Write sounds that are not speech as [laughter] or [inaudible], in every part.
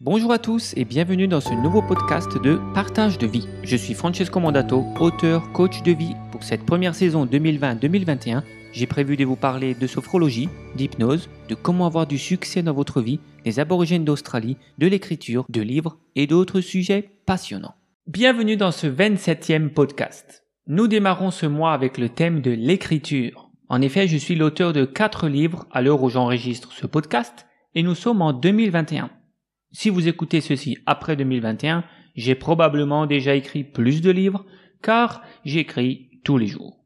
Bonjour à tous et bienvenue dans ce nouveau podcast de Partage de vie. Je suis Francesco Mondato, auteur, coach de vie. Pour cette première saison 2020-2021, j'ai prévu de vous parler de sophrologie, d'hypnose, de comment avoir du succès dans votre vie, des aborigènes d'Australie, de l'écriture, de livres et d'autres sujets passionnants. Bienvenue dans ce 27e podcast. Nous démarrons ce mois avec le thème de l'écriture. En effet, je suis l'auteur de 4 livres à l'heure où j'enregistre ce podcast et nous sommes en 2021. Si vous écoutez ceci après 2021, j'ai probablement déjà écrit plus de livres, car j'écris tous les jours.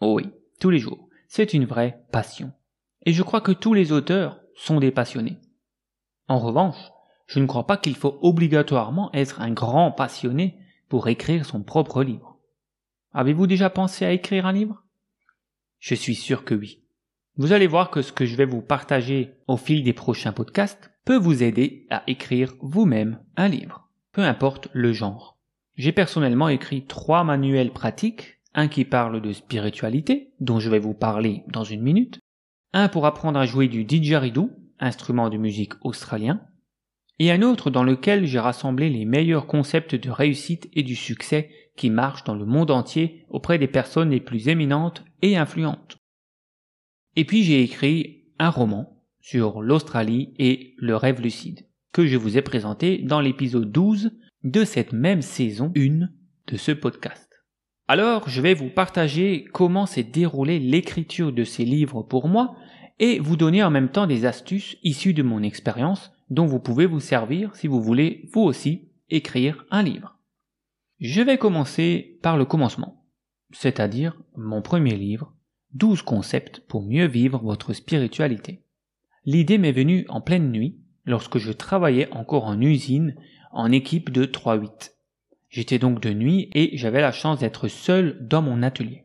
Oh oui, tous les jours. C'est une vraie passion. Et je crois que tous les auteurs sont des passionnés. En revanche, je ne crois pas qu'il faut obligatoirement être un grand passionné pour écrire son propre livre. Avez-vous déjà pensé à écrire un livre? Je suis sûr que oui. Vous allez voir que ce que je vais vous partager au fil des prochains podcasts peut vous aider à écrire vous-même un livre, peu importe le genre. J'ai personnellement écrit trois manuels pratiques, un qui parle de spiritualité, dont je vais vous parler dans une minute, un pour apprendre à jouer du didgeridoo, instrument de musique australien, et un autre dans lequel j'ai rassemblé les meilleurs concepts de réussite et du succès qui marchent dans le monde entier auprès des personnes les plus éminentes et influentes. Et puis j'ai écrit un roman sur l'Australie et le rêve lucide, que je vous ai présenté dans l'épisode 12 de cette même saison 1 de ce podcast. Alors, je vais vous partager comment s'est déroulée l'écriture de ces livres pour moi et vous donner en même temps des astuces issues de mon expérience dont vous pouvez vous servir si vous voulez vous aussi écrire un livre. Je vais commencer par le commencement, c'est-à-dire mon premier livre, 12 concepts pour mieux vivre votre spiritualité. L'idée m'est venue en pleine nuit, lorsque je travaillais encore en usine en équipe de 3-8. J'étais donc de nuit et j'avais la chance d'être seul dans mon atelier.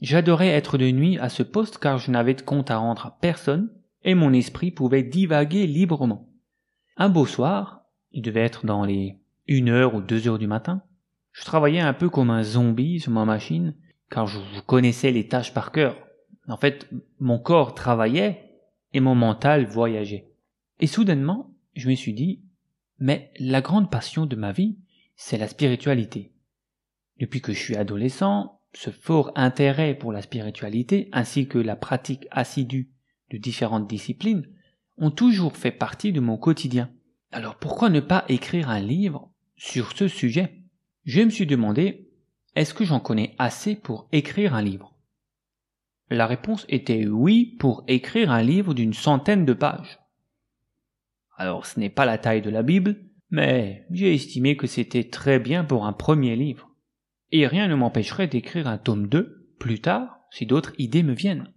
J'adorais être de nuit à ce poste car je n'avais de compte à rendre à personne et mon esprit pouvait divaguer librement. Un beau soir, il devait être dans les une heure ou deux heures du matin, je travaillais un peu comme un zombie sur ma machine car je connaissais les tâches par cœur. En fait, mon corps travaillait et mon mental voyageait. Et soudainement, je me suis dit, mais la grande passion de ma vie, c'est la spiritualité. Depuis que je suis adolescent, ce fort intérêt pour la spiritualité ainsi que la pratique assidue de différentes disciplines ont toujours fait partie de mon quotidien. Alors pourquoi ne pas écrire un livre sur ce sujet? Je me suis demandé, est-ce que j'en connais assez pour écrire un livre? La réponse était oui pour écrire un livre d'une centaine de pages. Alors ce n'est pas la taille de la Bible, mais j'ai estimé que c'était très bien pour un premier livre. Et rien ne m'empêcherait d'écrire un tome 2 plus tard si d'autres idées me viennent.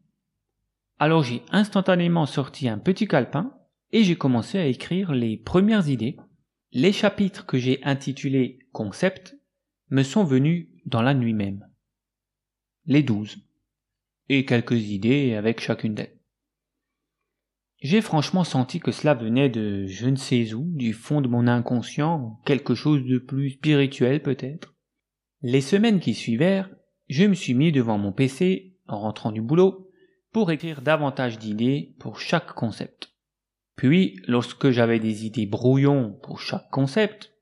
Alors j'ai instantanément sorti un petit calepin et j'ai commencé à écrire les premières idées. Les chapitres que j'ai intitulés Concept me sont venus dans la nuit même. Les douze et quelques idées avec chacune d'elles. J'ai franchement senti que cela venait de je ne sais où, du fond de mon inconscient, quelque chose de plus spirituel peut-être. Les semaines qui suivèrent, je me suis mis devant mon PC, en rentrant du boulot, pour écrire davantage d'idées pour chaque concept. Puis, lorsque j'avais des idées brouillons pour chaque concept,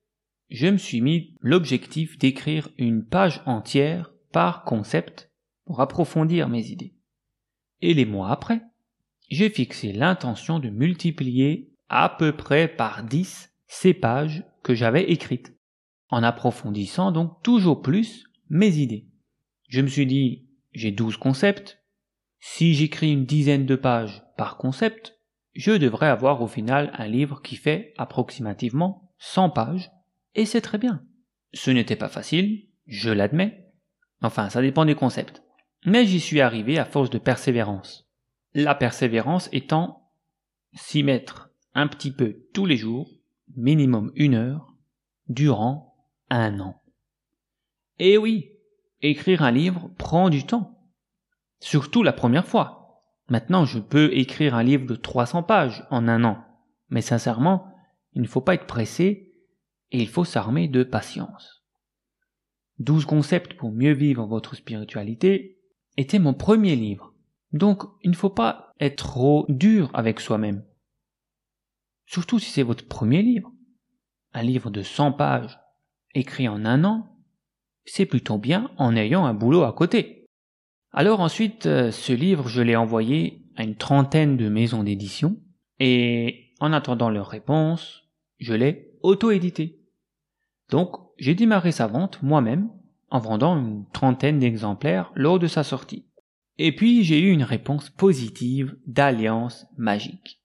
je me suis mis l'objectif d'écrire une page entière par concept pour approfondir mes idées. Et les mois après, j'ai fixé l'intention de multiplier à peu près par 10 ces pages que j'avais écrites, en approfondissant donc toujours plus mes idées. Je me suis dit, j'ai 12 concepts, si j'écris une dizaine de pages par concept, je devrais avoir au final un livre qui fait approximativement 100 pages, et c'est très bien. Ce n'était pas facile, je l'admets. Enfin, ça dépend des concepts. Mais j'y suis arrivé à force de persévérance. La persévérance étant s'y mettre un petit peu tous les jours, minimum une heure, durant un an. Et oui, écrire un livre prend du temps. Surtout la première fois. Maintenant, je peux écrire un livre de 300 pages en un an. Mais sincèrement, il ne faut pas être pressé et il faut s'armer de patience. 12 concepts pour mieux vivre votre spiritualité, était mon premier livre. Donc, il ne faut pas être trop dur avec soi-même. Surtout si c'est votre premier livre. Un livre de 100 pages, écrit en un an, c'est plutôt bien en ayant un boulot à côté. Alors ensuite, euh, ce livre, je l'ai envoyé à une trentaine de maisons d'édition, et en attendant leur réponse, je l'ai auto-édité. Donc, j'ai démarré sa vente moi-même, en vendant une trentaine d'exemplaires lors de sa sortie. Et puis j'ai eu une réponse positive d'Alliance Magique,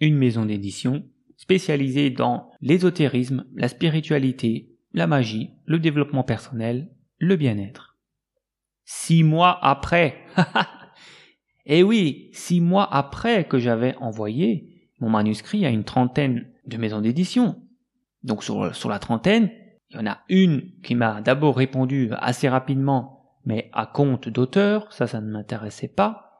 une maison d'édition spécialisée dans l'ésotérisme, la spiritualité, la magie, le développement personnel, le bien-être. Six mois après, et [laughs] eh oui, six mois après que j'avais envoyé mon manuscrit à une trentaine de maisons d'édition. Donc sur, sur la trentaine, il y en a une qui m'a d'abord répondu assez rapidement mais à compte d'auteur, ça, ça ne m'intéressait pas.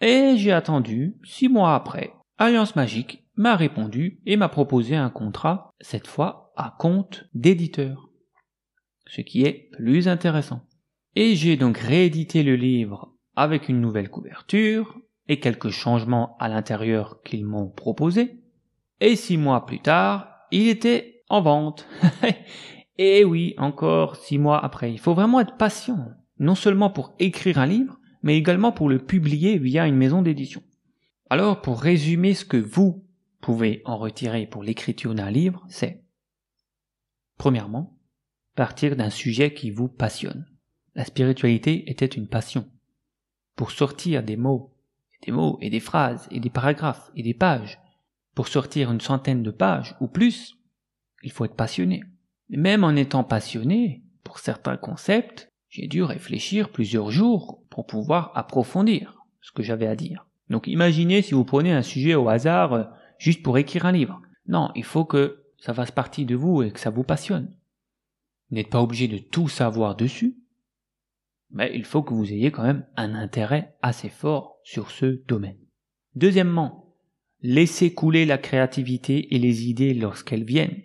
Et j'ai attendu, six mois après, Alliance Magique m'a répondu et m'a proposé un contrat, cette fois à compte d'éditeur. Ce qui est plus intéressant. Et j'ai donc réédité le livre avec une nouvelle couverture et quelques changements à l'intérieur qu'ils m'ont proposé. Et six mois plus tard, il était en vente. [laughs] Et oui, encore six mois après. Il faut vraiment être patient, non seulement pour écrire un livre, mais également pour le publier via une maison d'édition. Alors, pour résumer ce que vous pouvez en retirer pour l'écriture d'un livre, c'est Premièrement, partir d'un sujet qui vous passionne. La spiritualité était une passion. Pour sortir des mots, des mots et des phrases et des paragraphes et des pages, pour sortir une centaine de pages ou plus, il faut être passionné. Même en étant passionné, pour certains concepts, j'ai dû réfléchir plusieurs jours pour pouvoir approfondir ce que j'avais à dire. Donc imaginez si vous prenez un sujet au hasard euh, juste pour écrire un livre. Non, il faut que ça fasse partie de vous et que ça vous passionne. Vous n'êtes pas obligé de tout savoir dessus, mais il faut que vous ayez quand même un intérêt assez fort sur ce domaine. Deuxièmement, laissez couler la créativité et les idées lorsqu'elles viennent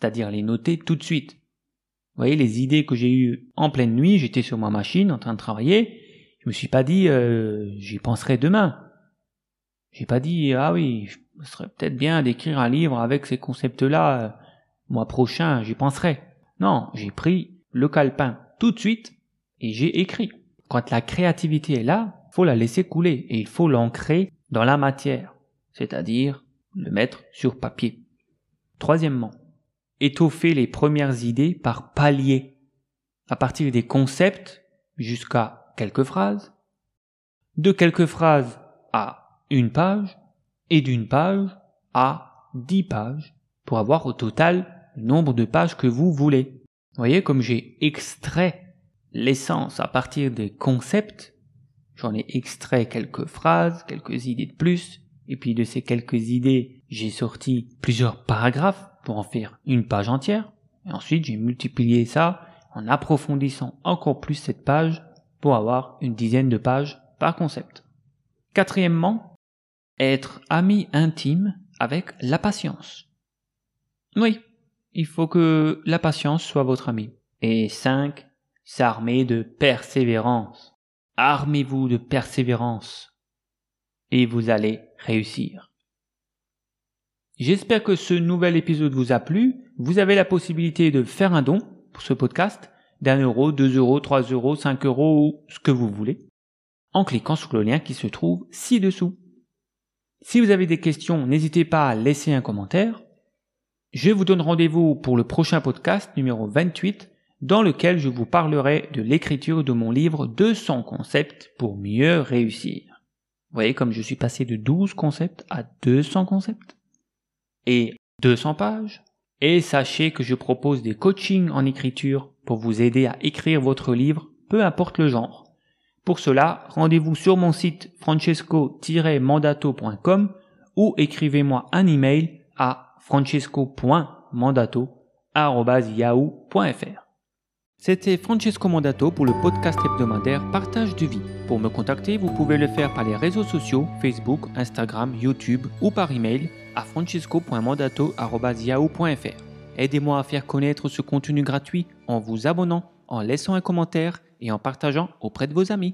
c'est-à-dire les noter tout de suite. Vous voyez, les idées que j'ai eues en pleine nuit, j'étais sur ma machine en train de travailler, je me suis pas dit euh, j'y penserai demain. J'ai pas dit ah oui, ce serait peut-être bien d'écrire un livre avec ces concepts-là, euh, mois prochain, j'y penserai. Non, j'ai pris le calepin tout de suite et j'ai écrit. Quand la créativité est là, faut la laisser couler et il faut l'ancrer dans la matière, c'est-à-dire le mettre sur papier. Troisièmement, étoffer les premières idées par paliers, à partir des concepts jusqu'à quelques phrases, de quelques phrases à une page, et d'une page à dix pages, pour avoir au total le nombre de pages que vous voulez. Vous voyez comme j'ai extrait l'essence à partir des concepts, j'en ai extrait quelques phrases, quelques idées de plus, et puis de ces quelques idées, j'ai sorti plusieurs paragraphes en faire une page entière. Et ensuite, j'ai multiplié ça en approfondissant encore plus cette page pour avoir une dizaine de pages par concept. Quatrièmement, être ami intime avec la patience. Oui, il faut que la patience soit votre ami. Et cinq, s'armer de persévérance. Armez-vous de persévérance et vous allez réussir. J'espère que ce nouvel épisode vous a plu. Vous avez la possibilité de faire un don pour ce podcast d'un euro, deux euros, trois euros, cinq euros ou ce que vous voulez en cliquant sur le lien qui se trouve ci-dessous. Si vous avez des questions, n'hésitez pas à laisser un commentaire. Je vous donne rendez-vous pour le prochain podcast numéro 28 dans lequel je vous parlerai de l'écriture de mon livre 200 concepts pour mieux réussir. Vous voyez comme je suis passé de 12 concepts à 200 concepts et 200 pages. Et sachez que je propose des coachings en écriture pour vous aider à écrire votre livre, peu importe le genre. Pour cela, rendez-vous sur mon site francesco-mandato.com ou écrivez-moi un email à francesco.mandato.yahoo.fr. C'était Francesco Mandato pour le podcast hebdomadaire Partage de vie. Pour me contacter, vous pouvez le faire par les réseaux sociaux Facebook, Instagram, YouTube ou par email à francesco.mandato.yahoo.fr. Aidez-moi à faire connaître ce contenu gratuit en vous abonnant, en laissant un commentaire et en partageant auprès de vos amis.